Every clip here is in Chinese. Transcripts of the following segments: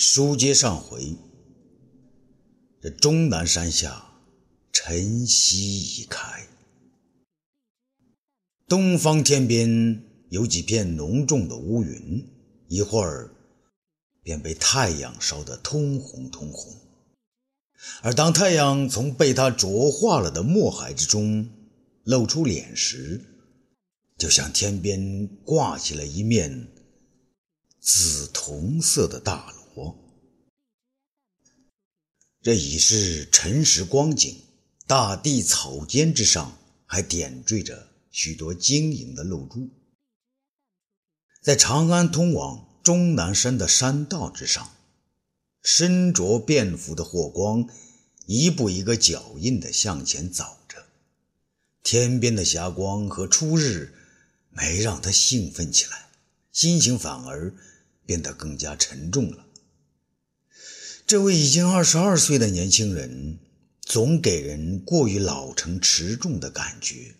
书接上回，这终南山下晨曦已开，东方天边有几片浓重的乌云，一会儿便被太阳烧得通红通红。而当太阳从被它灼化了的墨海之中露出脸时，就像天边挂起了一面紫铜色的大楼。这已是辰时光景，大地草间之上还点缀着许多晶莹的露珠。在长安通往终南山的山道之上，身着便服的霍光一步一个脚印地向前走着。天边的霞光和初日没让他兴奋起来，心情反而变得更加沉重了。这位已经二十二岁的年轻人，总给人过于老成持重的感觉。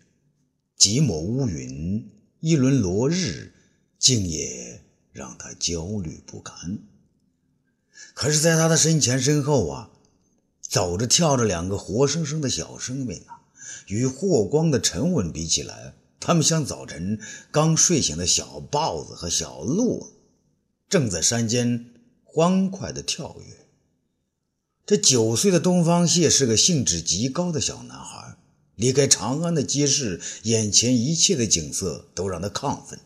几抹乌云，一轮落日，竟也让他焦虑不堪。可是，在他的身前身后啊，走着跳着两个活生生的小生命啊，与霍光的沉稳比起来，他们像早晨刚睡醒的小豹子和小鹿，正在山间欢快地跳跃。这九岁的东方谢是个兴致极高的小男孩，离开长安的街市，眼前一切的景色都让他亢奋。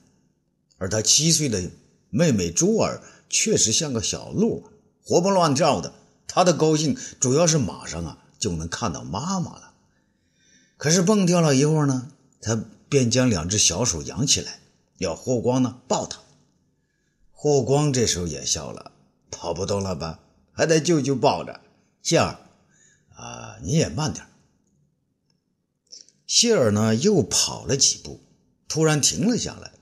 而他七岁的妹妹珠儿确实像个小鹿，活蹦乱跳的。他的高兴主要是马上啊就能看到妈妈了。可是蹦跳了一会儿呢，他便将两只小手扬起来，要霍光呢抱他。霍光这时候也笑了，跑不动了吧？还得舅舅抱着。谢儿，啊，你也慢点。谢尔呢，又跑了几步，突然停了下来。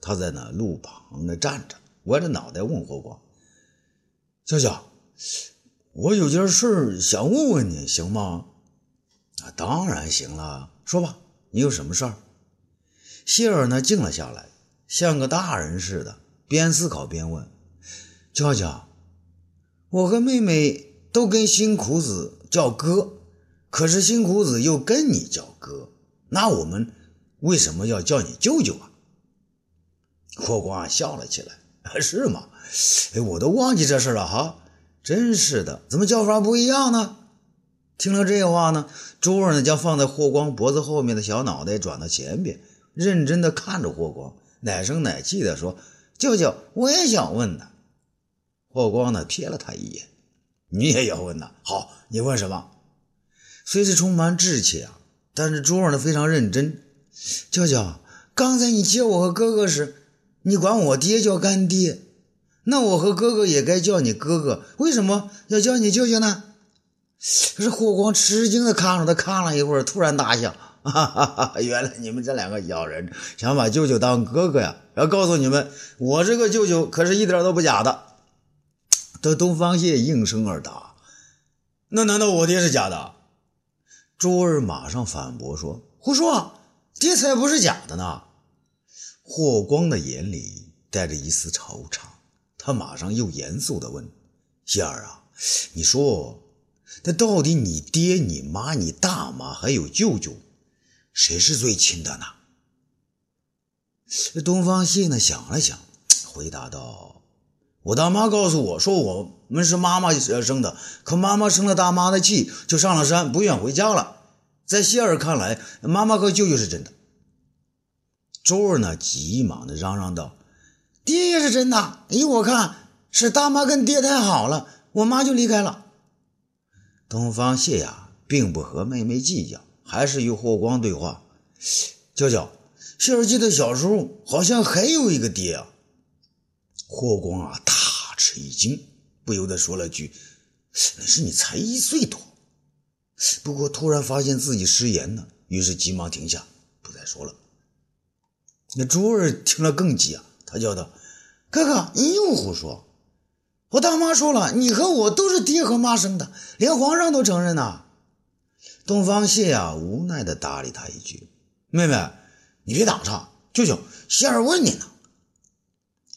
他在那路旁那站着，歪着脑袋问霍光：“舅舅，我有件事想问问你，行吗？”“啊，当然行了，说吧，你有什么事儿？”谢尔呢，静了下来，像个大人似的，边思考边问：“娇娇，我和妹妹……”都跟辛苦子叫哥，可是辛苦子又跟你叫哥，那我们为什么要叫你舅舅啊？霍光笑了起来，是吗？哎，我都忘记这事了哈，真是的，怎么叫法不一样呢？听了这话呢，珠儿呢将放在霍光脖子后面的小脑袋转到前边，认真的看着霍光，奶声奶气的说：“舅舅，我也想问呢。”霍光呢瞥了他一眼。你也要问呐？好，你问什么？虽是充满志气啊，但是珠儿呢非常认真。舅舅，刚才你接我和哥哥时，你管我爹叫干爹，那我和哥哥也该叫你哥哥，为什么要叫你舅舅呢？可是霍光吃惊的看着他，看了一会儿，突然大笑，哈哈哈！原来你们这两个小人想把舅舅当哥哥呀？要告诉你们，我这个舅舅可是一点都不假的。这东方谢应声而答：“那难道我爹是假的？”珠儿马上反驳说：“胡说，爹才不是假的呢！”霍光的眼里带着一丝惆怅，他马上又严肃地问：“希儿啊，你说，那到底你爹、你妈、你大妈还有舅舅，谁是最亲的呢？”东方谢呢想了想，回答道。我大妈告诉我说，我们是妈妈生的，可妈妈生了大妈的气，就上了山，不愿回家了。在谢儿看来，妈妈和舅舅是真的。周儿呢，急忙的嚷嚷道：“爹也是真的，依我看，是大妈跟爹太好了，我妈就离开了。”东方谢呀，并不和妹妹计较，还是与霍光对话：“舅舅，谢儿记得小时候好像还有一个爹啊。”霍光啊，大吃一惊，不由得说了句：“那是你才一岁多。”不过突然发现自己失言了，于是急忙停下，不再说了。那珠儿听了更急啊，他叫道：“哥哥，你又胡说！我大妈说了，你和我都是爹和妈生的，连皇上都承认呐。”东方谢啊，无奈地搭理他一句：“妹妹，你别打岔，舅舅，希儿问你呢。”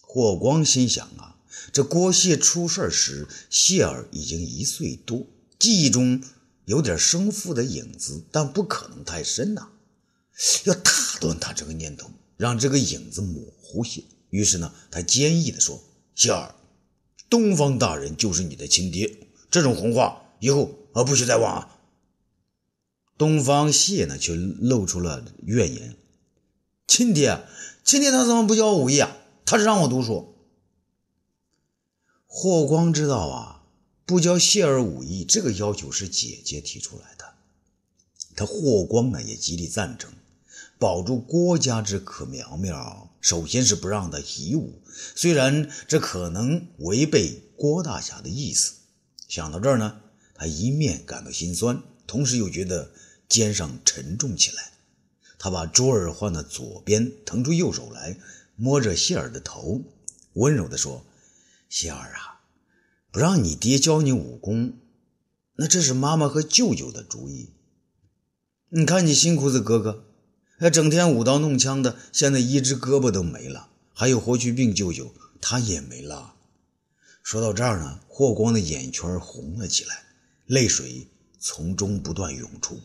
霍光心想啊，这郭谢出事时，谢儿已经一岁多，记忆中有点生父的影子，但不可能太深呐。要打断他这个念头，让这个影子模糊些。于是呢，他坚毅地说：“谢儿，东方大人就是你的亲爹，这种红话以后啊不许再忘啊。”东方谢呢，却露出了怨言：“亲爹，亲爹他怎么不教我武艺啊？他是让我读书。”霍光知道啊，不教谢儿武艺这个要求是姐姐提出来的，他霍光呢也极力赞成。保住郭家之可苗苗，首先是不让他习武。虽然这可能违背郭大侠的意思，想到这儿呢，他一面感到心酸，同时又觉得肩上沉重起来。他把桌耳换到左边，腾出右手来，摸着谢儿的头，温柔地说：“谢儿啊，不让你爹教你武功，那这是妈妈和舅舅的主意。你看你新裤子哥哥。”那整天舞刀弄枪的，现在一只胳膊都没了。还有霍去病舅舅，他也没了。说到这儿呢，霍光的眼圈红了起来，泪水从中不断涌出。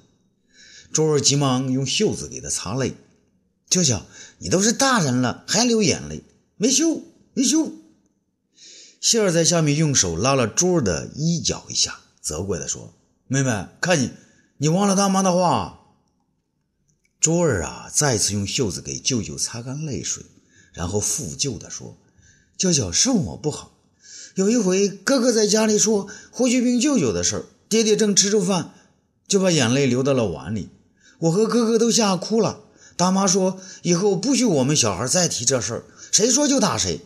周儿急忙用袖子给他擦泪：“舅舅，你都是大人了，还流眼泪？没羞，没羞。”谢儿在下面用手拉了周儿的衣角一下，责怪地说：“妹妹，看你，你忘了大妈的话。”卓儿啊，再次用袖子给舅舅擦干泪水，然后负疚地说：“舅舅是我不好。有一回，哥哥在家里说霍去病舅舅的事儿，爹爹正吃着饭，就把眼泪流到了碗里。我和哥哥都吓哭了。大妈说以后不许我们小孩再提这事儿，谁说就打谁。”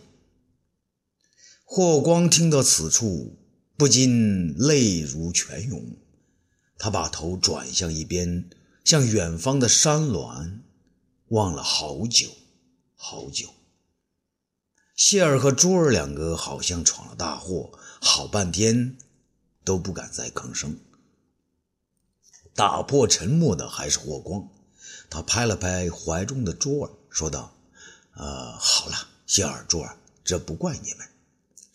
霍光听到此处，不禁泪如泉涌，他把头转向一边。向远方的山峦望了好久，好久。谢儿和珠儿两个好像闯了大祸，好半天都不敢再吭声。打破沉默的还是霍光，他拍了拍怀中的珠儿，说道：“呃，好了，谢儿、珠儿，这不怪你们，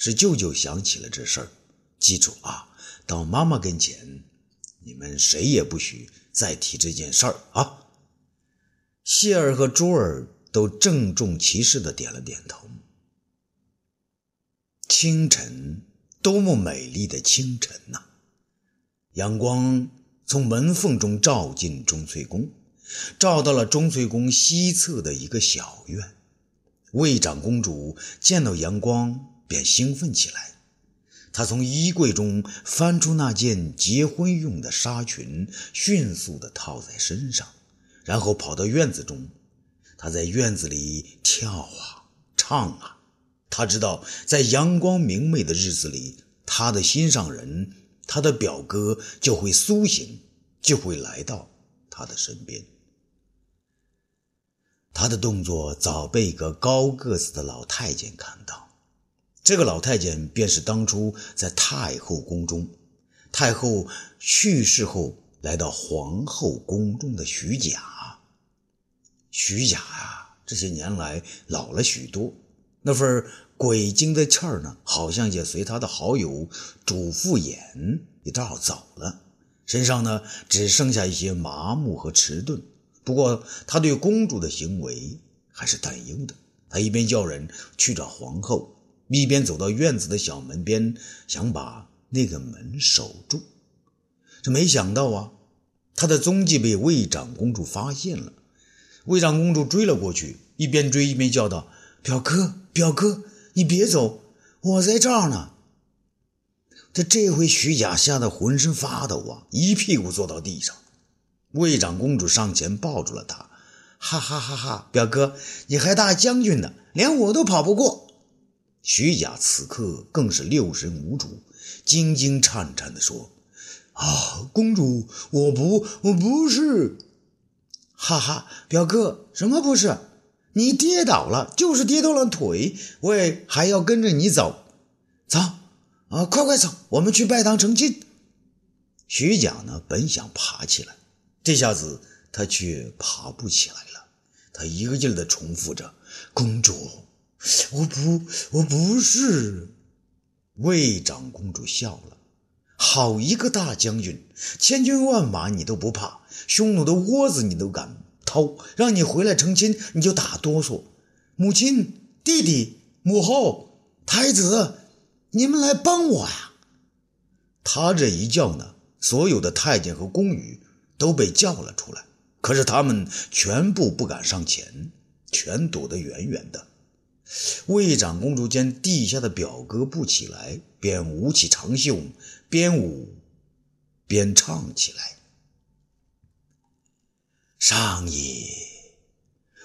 是舅舅想起了这事儿。记住啊，到妈妈跟前，你们谁也不许。”再提这件事儿啊！谢儿和珠儿都郑重其事的点了点头。清晨，多么美丽的清晨呐！阳光从门缝中照进钟粹宫，照到了钟粹宫西侧的一个小院。魏长公主见到阳光，便兴奋起来。他从衣柜中翻出那件结婚用的纱裙，迅速地套在身上，然后跑到院子中。他在院子里跳啊，唱啊。他知道，在阳光明媚的日子里，他的心上人，他的表哥就会苏醒，就会来到他的身边。他的动作早被一个高个子的老太监看到。这个老太监便是当初在太后宫中，太后去世后来到皇后宫中的徐甲。徐甲啊，这些年来老了许多，那份鬼精的气儿呢，好像也随他的好友主父偃一道走了，身上呢只剩下一些麻木和迟钝。不过他对公主的行为还是担忧的，他一边叫人去找皇后。一边走到院子的小门边，想把那个门守住。这没想到啊，他的踪迹被魏长公主发现了。魏长公主追了过去，一边追一边叫道：“表哥，表哥，你别走，我在这儿呢。”他这回徐甲吓得浑身发抖啊，一屁股坐到地上。魏长公主上前抱住了他，哈哈哈哈！表哥，你还大将军呢，连我都跑不过。徐甲此刻更是六神无主，惊惊颤颤地说：“啊，公主，我不，我不是。”哈哈，表哥，什么不是？你跌倒了，就是跌断了腿，我也还要跟着你走。走，啊，快快走，我们去拜堂成亲。徐甲呢，本想爬起来，这下子他却爬不起来了。他一个劲儿地重复着：“公主。”我不，我不是。魏长公主笑了：“好一个大将军，千军万马你都不怕，匈奴的窝子你都敢偷，让你回来成亲你就打哆嗦。母亲、弟弟、母后、太子，你们来帮我呀！”他这一叫呢，所有的太监和宫女都被叫了出来，可是他们全部不敢上前，全躲得远远的。魏长公主见地下的表哥不起来，便舞起长袖，边舞边唱起来：“上也，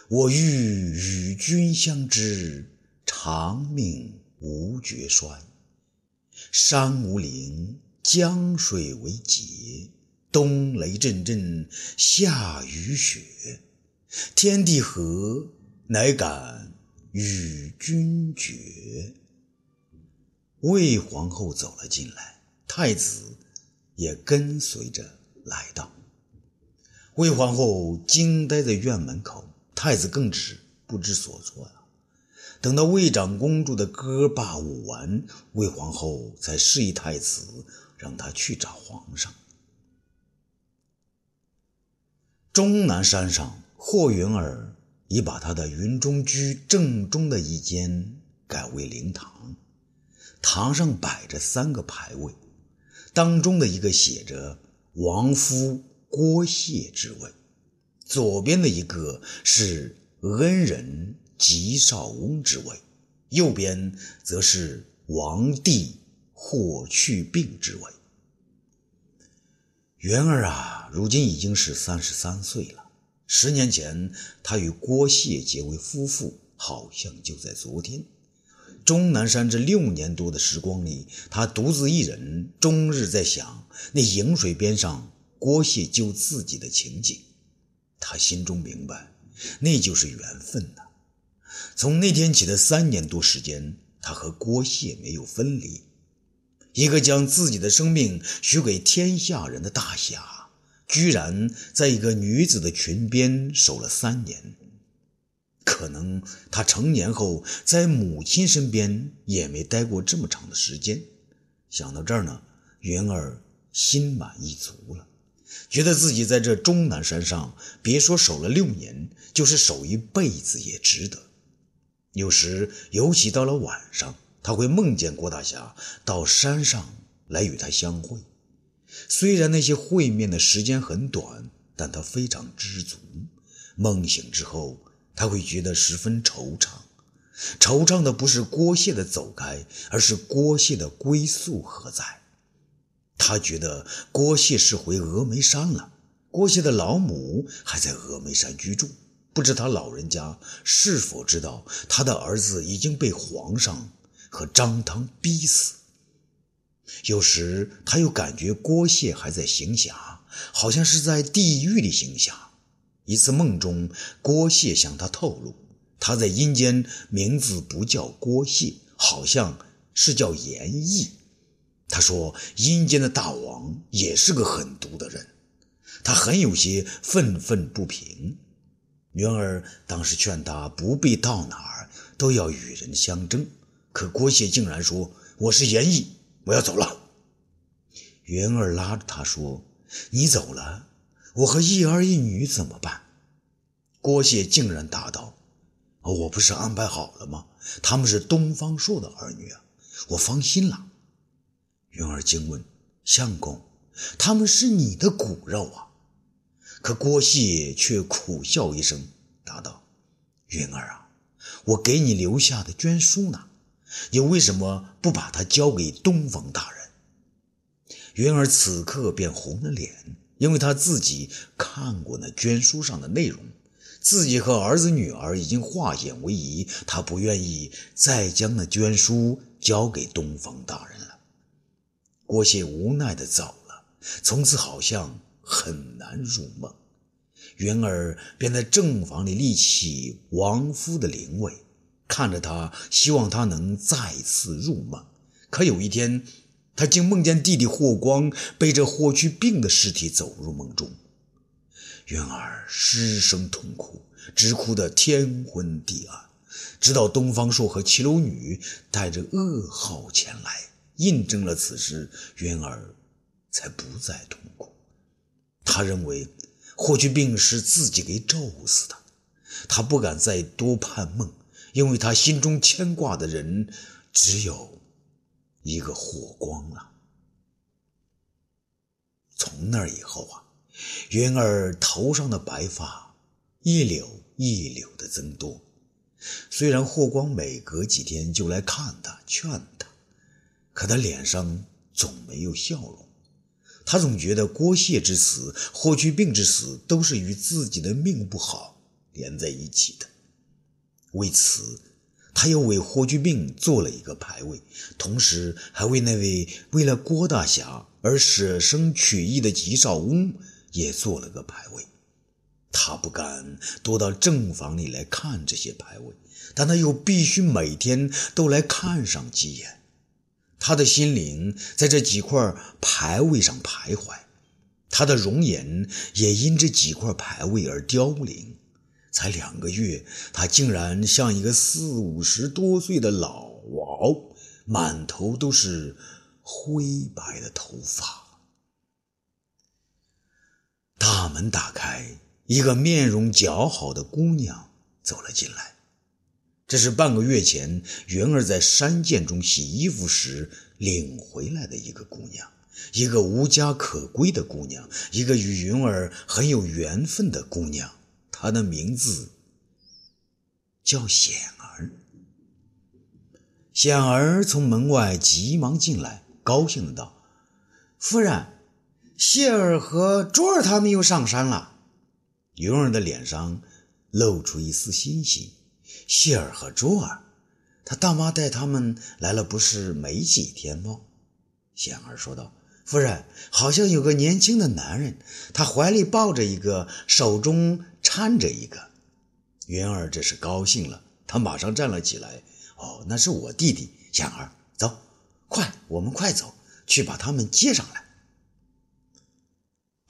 我欲与君相知，长命无绝衰。山无陵。”江水为竭，冬雷阵阵，夏雨雪，天地合，乃敢与君绝。魏皇后走了进来，太子也跟随着来到。魏皇后惊呆在院门口，太子更是不知所措了。等到魏长公主的歌罢舞完，魏皇后才示意太子。让他去找皇上。终南山上，霍云儿已把他的云中居正中的一间改为灵堂，堂上摆着三个牌位，当中的一个写着“王夫郭谢”之位，左边的一个是“恩人吉少翁”之位，右边则是“王帝”。霍去病之位。元儿啊，如今已经是三十三岁了。十年前，他与郭谢结为夫妇，好像就在昨天。终南山这六年多的时光里，他独自一人，终日在想那饮水边上郭谢救自己的情景。他心中明白，那就是缘分呐。从那天起的三年多时间，他和郭谢没有分离。一个将自己的生命许给天下人的大侠，居然在一个女子的裙边守了三年。可能他成年后在母亲身边也没待过这么长的时间。想到这儿呢，云儿心满意足了，觉得自己在这终南山上，别说守了六年，就是守一辈子也值得。有时，尤其到了晚上。他会梦见郭大侠到山上来与他相会，虽然那些会面的时间很短，但他非常知足。梦醒之后，他会觉得十分惆怅，惆怅的不是郭谢的走开，而是郭谢的归宿何在？他觉得郭谢是回峨眉山了，郭谢的老母还在峨眉山居住，不知他老人家是否知道他的儿子已经被皇上。和张汤逼死。有时他又感觉郭谢还在行侠，好像是在地狱里行侠。一次梦中，郭谢向他透露，他在阴间名字不叫郭谢，好像是叫严毅。他说阴间的大王也是个狠毒的人，他很有些愤愤不平。云儿当时劝他不必到哪儿都要与人相争。可郭谢竟然说：“我是严毅，我要走了。”云儿拉着他说：“你走了，我和一儿一女怎么办？”郭谢竟然答道：“我不是安排好了吗？他们是东方朔的儿女啊，我放心了。”云儿惊问：“相公，他们是你的骨肉啊？”可郭谢却苦笑一声，答道：“云儿啊，我给你留下的捐书呢。”你为什么不把它交给东方大人？云儿此刻便红了脸，因为他自己看过那捐书上的内容，自己和儿子女儿已经化险为夷，他不愿意再将那捐书交给东方大人了。郭谢无奈的走了，从此好像很难入梦。云儿便在正房里立起亡夫的灵位。看着他，希望他能再次入梦。可有一天，他竟梦见弟弟霍光背着霍去病的尸体走入梦中。云儿失声痛哭，直哭得天昏地暗。直到东方朔和齐楼女带着噩耗前来，印证了此事云儿才不再痛苦。他认为霍去病是自己给咒死的，他不敢再多盼梦，因为他心中牵挂的人只有一个霍光了。从那以后啊，云儿头上的白发一绺一绺的增多。虽然霍光每隔几天就来看他、劝他，可他脸上总没有笑容。他总觉得郭谢之死、霍去病之死都是与自己的命不好连在一起的。为此，他又为霍去病做了一个牌位，同时还为那位为了郭大侠而舍生取义的吉少翁也做了个牌位。他不敢多到正房里来看这些牌位，但他又必须每天都来看上几眼。他的心灵在这几块牌位上徘徊，他的容颜也因这几块牌位而凋零。才两个月，他竟然像一个四五十多岁的老王，满头都是灰白的头发。大门打开。一个面容姣好的姑娘走了进来，这是半个月前云儿在山涧中洗衣服时领回来的一个姑娘，一个无家可归的姑娘，一个与云儿很有缘分的姑娘。他的名字叫显儿。显儿从门外急忙进来，高兴的道：“夫人，谢儿和卓儿他们又上山了。”云儿的脸上露出一丝欣喜。谢儿和卓儿，他大妈带他们来了，不是没几天吗？显儿说道：“夫人，好像有个年轻的男人，他怀里抱着一个，手中搀着一个。”云儿这是高兴了，他马上站了起来：“哦，那是我弟弟显儿，走，快，我们快走，去把他们接上来。”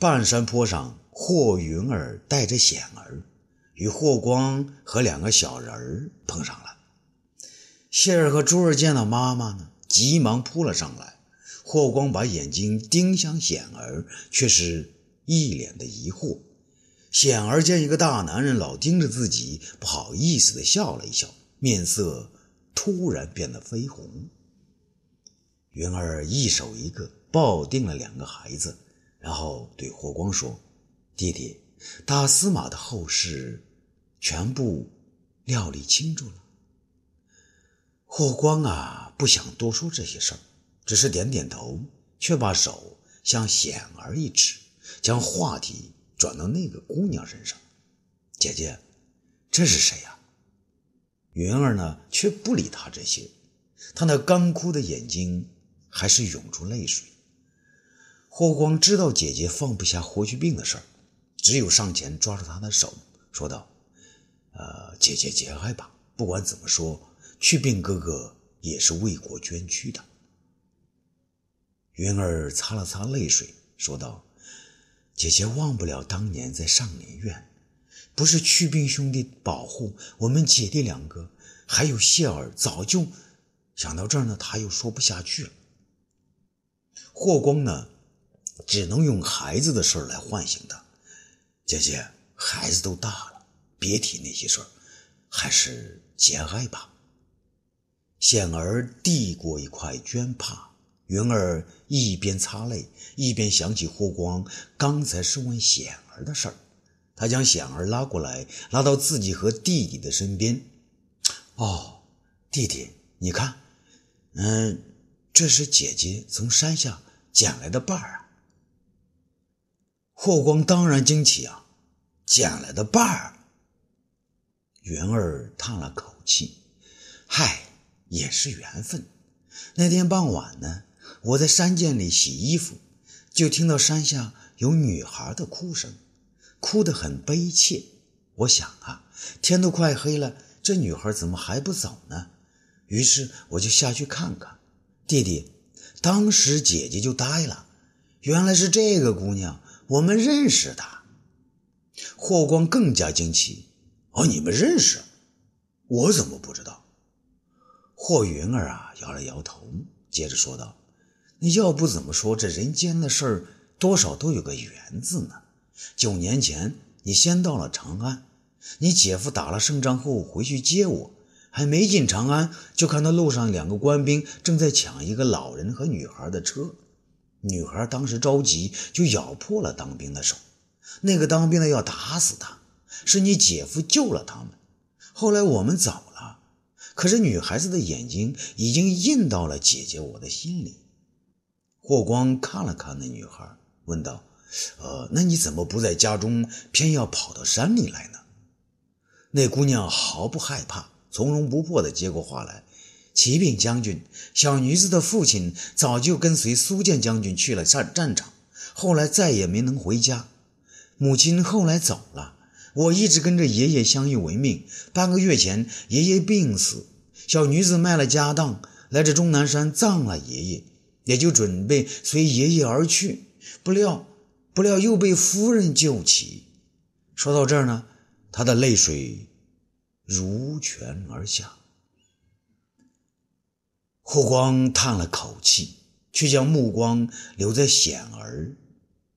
半山坡上。霍云儿带着显儿，与霍光和两个小人儿碰上了。谢儿和珠儿见到妈妈呢，急忙扑了上来。霍光把眼睛盯向显儿，却是一脸的疑惑。显儿见一个大男人老盯着自己，不好意思的笑了一笑，面色突然变得绯红。云儿一手一个抱定了两个孩子，然后对霍光说。弟弟，大司马的后事全部料理清楚了。霍光啊，不想多说这些事儿，只是点点头，却把手向显儿一指，将话题转到那个姑娘身上。姐姐，这是谁呀？云儿呢，却不理他这些，他那干枯的眼睛还是涌出泪水。霍光知道姐姐放不下霍去病的事儿。只有上前抓住他的手，说道：“呃，姐姐节哀吧。不管怎么说，去病哥哥也是为国捐躯的。”云儿擦了擦泪水，说道：“姐姐忘不了当年在上林苑，不是去病兄弟保护我们姐弟两个，还有谢儿。早就想到这儿呢，他又说不下去了。霍光呢，只能用孩子的事来唤醒他。”姐姐，孩子都大了，别提那些事儿，还是节哀吧。显儿递过一块绢帕，云儿一边擦泪，一边想起霍光刚才是问显儿的事儿。他将显儿拉过来，拉到自己和弟弟的身边。哦，弟弟，你看，嗯，这是姐姐从山下捡来的瓣儿啊。霍光当然惊奇啊。捡来的伴儿，云儿叹了口气：“嗨，也是缘分。那天傍晚呢，我在山涧里洗衣服，就听到山下有女孩的哭声，哭得很悲切。我想啊，天都快黑了，这女孩怎么还不走呢？于是我就下去看看。弟弟，当时姐姐就呆了，原来是这个姑娘，我们认识她。”霍光更加惊奇：“哦，你们认识？我怎么不知道？”霍云儿啊，摇了摇头，接着说道：“你要不怎么说这人间的事儿多少都有个缘字呢？九年前你先到了长安，你姐夫打了胜仗后回去接我，还没进长安，就看到路上两个官兵正在抢一个老人和女孩的车。女孩当时着急，就咬破了当兵的手。那个当兵的要打死他，是你姐夫救了他们。后来我们走了，可是女孩子的眼睛已经印到了姐姐我的心里。霍光看了看那女孩，问道：“呃，那你怎么不在家中，偏要跑到山里来呢？”那姑娘毫不害怕，从容不迫地接过话来。启禀将军，小女子的父亲早就跟随苏建将军去了战战场，后来再也没能回家。母亲后来走了，我一直跟着爷爷相依为命。半个月前，爷爷病死，小女子卖了家当，来这终南山葬了爷爷，也就准备随爷爷而去。不料，不料又被夫人救起。说到这儿呢，他的泪水如泉而下。霍光叹了口气，却将目光留在显儿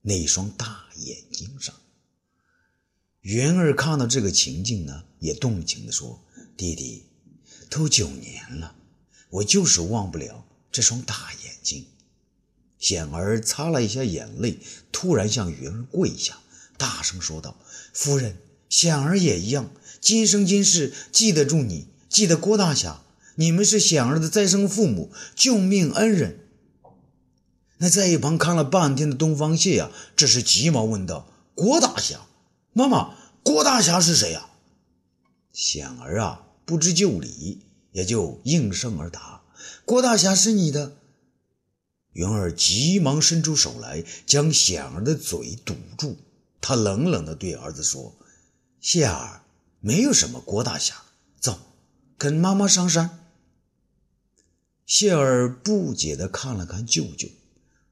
那双大眼睛上。云儿看到这个情景呢，也动情地说：“弟弟，都九年了，我就是忘不了这双大眼睛。”显儿擦了一下眼泪，突然向云儿跪下，大声说道：“夫人，显儿也一样，今生今世记得住你，记得郭大侠。”你们是显儿的再生父母，救命恩人。那在一旁看了半天的东方谢呀，这时急忙问道：“郭大侠，妈妈，郭大侠是谁呀？”显儿啊，不知就里，也就应声而答：“郭大侠是你的。”云儿急忙伸出手来，将显儿的嘴堵住。他冷冷地对儿子说：“谢儿，没有什么郭大侠，走，跟妈妈上山。”谢儿不解地看了看舅舅，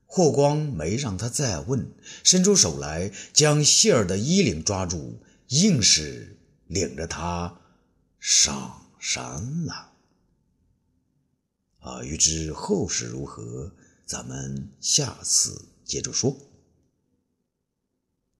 霍光没让他再问，伸出手来将谢儿的衣领抓住，硬是领着他上山了。啊，欲知后事如何，咱们下次接着说。